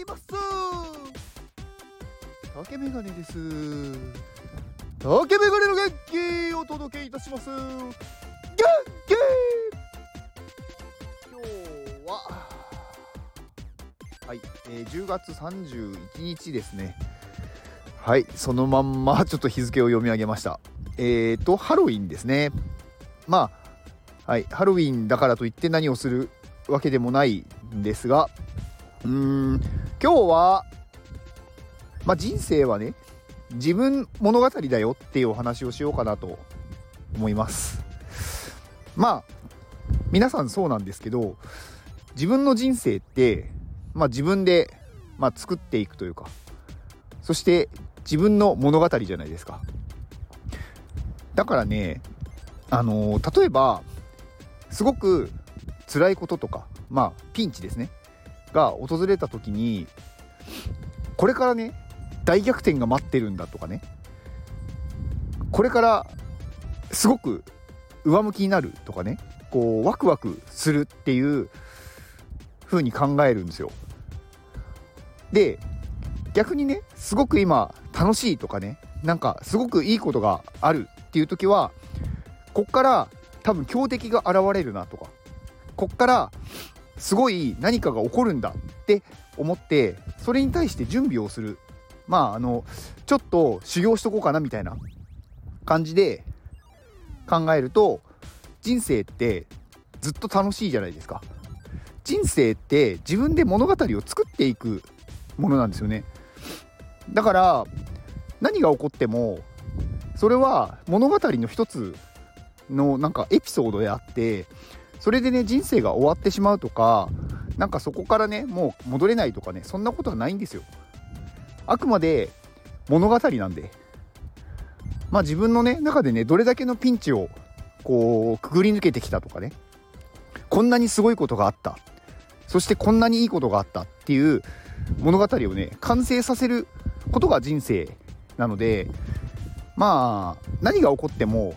います。竹メガネです。竹メガネの元気お届けいたします。元気!今日ははい、えー、10月31日ですね。はいそのまんまちょっと日付を読み上げました。えーとハロウィンですね。まあはいハロウィンだからといって何をするわけでもないんですがうーん今日はまあ人生はね自分物語だよっていうお話をしようかなと思います。まあ皆さんそうなんですけど自分の人生ってまあ自分で、まあ、作っていくというかそして自分の物語じゃないですか。だからねあのー、例えばすごく辛いこととかまあピンチですね。が訪れた時にこれからね大逆転が待ってるんだとかね。これからすごく上向きになるとかね。こうワクワクするっていう風に考えるんですよ。で逆にねすごく今楽しいとかね。なんかすごくいいことがあるっていう時はこっから多分強敵が現れるなとか。こっからすごい何かが起こるんだって思ってそれに対して準備をする。まああのちょっと修行しとこうかなみたいな感じで考えると人生ってずっと楽しいじゃないですか。人生って自分で物語を作っていくものなんですよね。だから何が起こってもそれは物語の一つのなんかエピソードであってそれでね人生が終わってしまうとかなんかそこからねもう戻れないとかねそんなことはないんですよ。あくまで物語なんで。まあ自分のね中でねどれだけのピンチをこうくぐり抜けてきたとかね。こんなにすごいことがあった。そしてこんなにいいことがあった。っていう物語をね完成させることが人生なのでまあ何が起こっても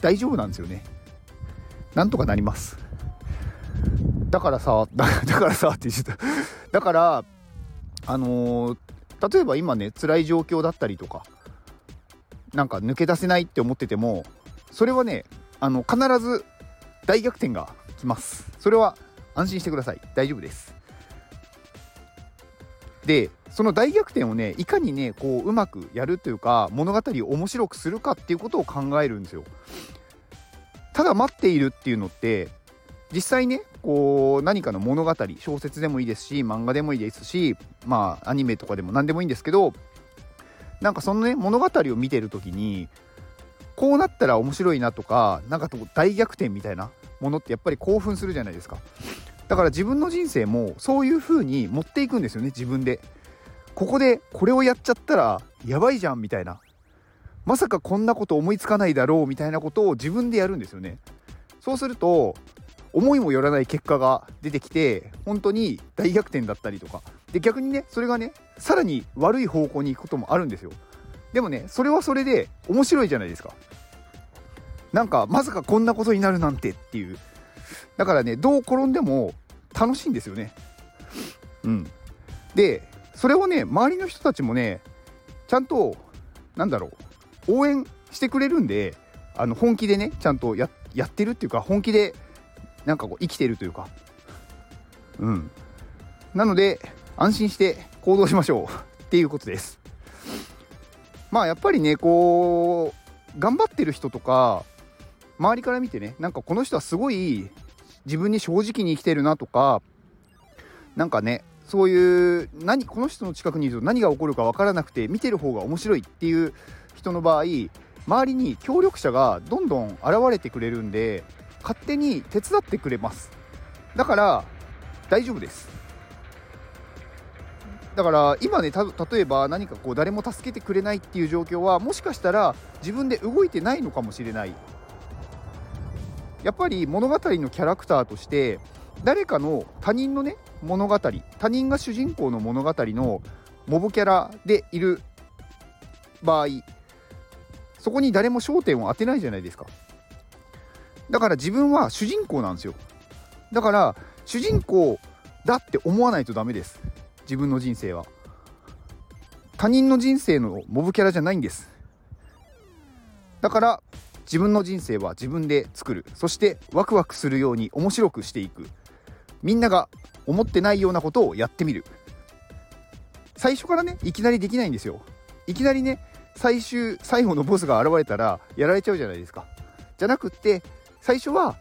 大丈夫なんですよね。なんとかなります。だからさ だからさって言ってた。だからあのー、例えば今ね辛い状況だったりとかなんか抜け出せないって思っててもそれはねあの必ず大逆転が来ます。それは安心してください。大丈夫です。でその大逆転をねいかにねこううまくやるというか物語を面白くするかっていうことを考えるんですよ。ただ待っているっていうのって実際ねこう何かの物語小説でもいいですし漫画でもいいですしまあアニメとかでも何でもいいんですけどなんかそのね物語を見てる時にこうなったら面白いなとかなんか大逆転みたいなものってやっぱり興奮するじゃないですか。だから自分の人生もそういう風に持っていくんですよね自分で。ここでこれをやっちゃったらやばいじゃんみたいな。まさかこんなこと思いつかないだろうみたいなことを自分でやるんですよね。そうすると思いもよらない結果が出てきて本当に大逆転だったりとか。で逆にねそれがねさらに悪い方向に行くこともあるんですよ。でもねそれはそれで面白いじゃないですか。なんかまさかこんなことになるなんてっていう。だからねどう転んでも楽しいんですよね。うん。でそれをね周りの人たちもねちゃんとなんだろう応援してくれるんであの本気でねちゃんとやってるっていうか本気でなんかこう生きてるというか。うん。なので安心して行動しましょう。っていうことです。まあやっぱりねこう頑張ってる人とか周りから見てねなんかこの人はすごい自分に正直に生きてるなとかなんかねそういう何この人の近くにいると何が起こるか分からなくて見てる方が面白いっていう人の場合周りに協力者がどんどん現れてくれるんで勝手に手伝ってくれます。だから大丈夫です。だから今ね例えば何かこう誰も助けてくれないっていう状況はもしかしたら自分で動いてないのかもしれない。やっぱり物語のキャラクターとして誰かの他人のね物語他人が主人公の物語のモブキャラでいる場合そこに誰も焦点を当てないじゃないですか。だから自分は主人公なんですよ。だから主人公だって思わないとダメです。自分の人生は。他人の人生のモブキャラじゃないんです。だから自分の人生は自分で作る。そしてワクワクするように面白くしていく。みんなが思ってないようなことをやってみる。最初からねいきなりできないんですよ。いきなりね最終最後のボスが現れたらやられちゃうじゃないですか。じゃなくって最初は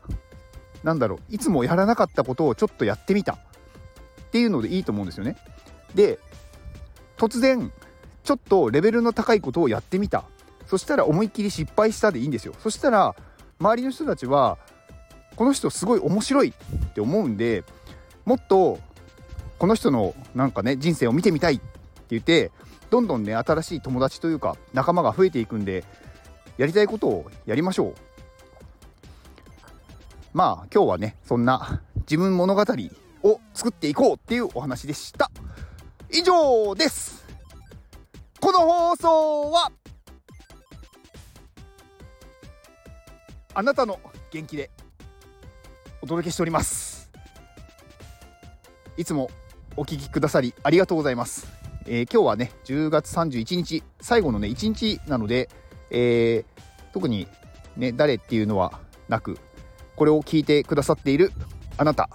何だろういつもやらなかったことをちょっとやってみた。っていうのでいいと思うんですよね。で突然ちょっとレベルの高いことをやってみた。そしたら思いっきり失敗したでいいんですよ。そしたら周りの人たちはこの人すごい面白いって思うんでもっとこの人のなんかね人生を見てみたいって言ってどんどんね新しい友達というか仲間が増えていくんでやりたいことをやりましょう。まあ今日はねそんな自分物語を作っていこうっていうお話でした。以上です。この放送はあなたの元気でお届けしております。いつもお聞きくださりありがとうございます、えー、今日はね10月31日最後のね1日なので、えー、特にね誰っていうのはなくこれを聞いてくださっているあなた。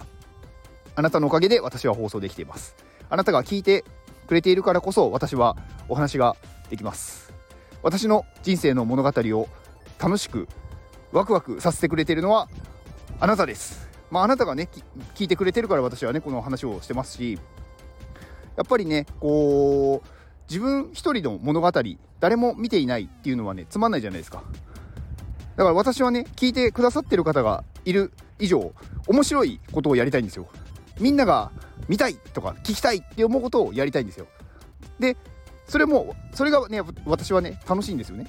あなたのおかげで私は放送できています。あなたが聞いてくれているからこそ私はお話ができます。私の人生の物語を楽しくワクワクさせてくれているのはあなたです。まああなたがね聞いてくれてるから私はねこの話をしてますしやっぱりねこう自分一人の物語誰も見ていないっていうのはねつまんないじゃないですか。だから私はね聞いてくださってる方がいる以上面白いことをやりたいんですよ。みんなが見たいとか聞きたいって思うことをやりたいんですよ。でそれもそれがね私はね楽しいんですよね。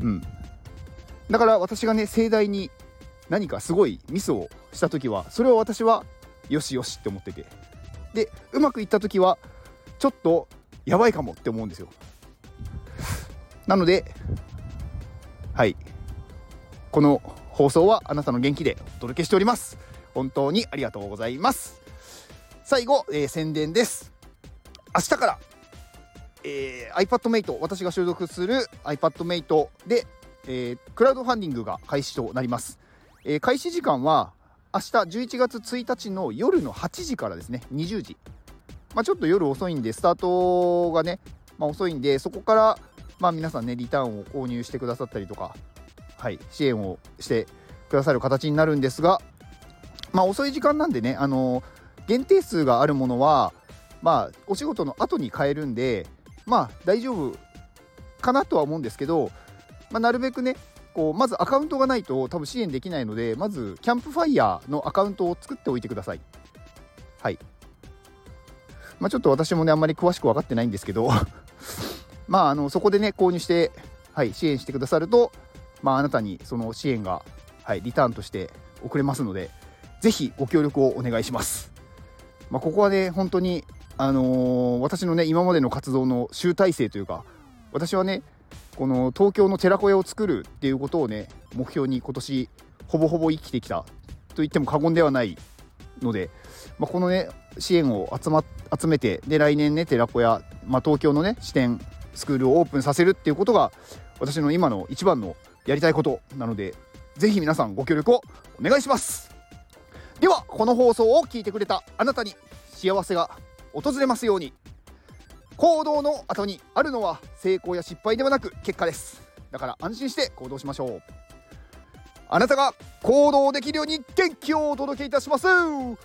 うん。だから私がね盛大に何かすごいミスをした時はそれを私はよしよしって思ってて。でうまくいった時はちょっとやばいかもって思うんですよ。なのではい。この放送はあなたの元気でお届けしております。本当にありがとうございます。最後、えー、宣伝です。明日から、えー、iPadMate 私が所属する iPadMate で、えー、クラウドファンディングが開始となります、えー、開始時間は明日11月1日の夜の8時からですね。20時。まあ、ちょっと夜遅いんでスタートがね、まあ、遅いんでそこからまあ皆さんねリターンを購入してくださったりとかはい支援をしてくださる形になるんですがまあ遅い時間なんでねあの限定数があるものはまあお仕事の後に買えるんでまあ大丈夫かなとは思うんですけど、まあ、なるべくねこうまずアカウントがないと多分支援できないのでまずキャンプファイヤーのアカウントを作っておいてください。はい。まあ、ちょっと私もねあんまり詳しく分かってないんですけど。まああのそこでね購入して、はい、支援してくださると、まあ、あなたにその支援が、はい、リターンとして送れますので是非ご協力をお願いします。まあ、ここはね本当にあのー、私のね今までの活動の集大成というか私はねこの東京の寺子屋を作るっていうことをね目標に今年ほぼほぼ生きてきた。と言っても過言ではないので、まあ、このね支援を集,、ま、集めてで来年ね寺子屋、まあ、東京のね支店スクールをオープンさせるっていうことが私の今の一番のやりたいことなのでぜひ皆さんご協力をお願いします。ではこの放送を聞いてくれたあなたに幸せが訪れますように。行動の後にあるのは成功や失敗ではなく結果です。だから安心して行動しましょう。あなたが行動できるように元気をお届けいたします。元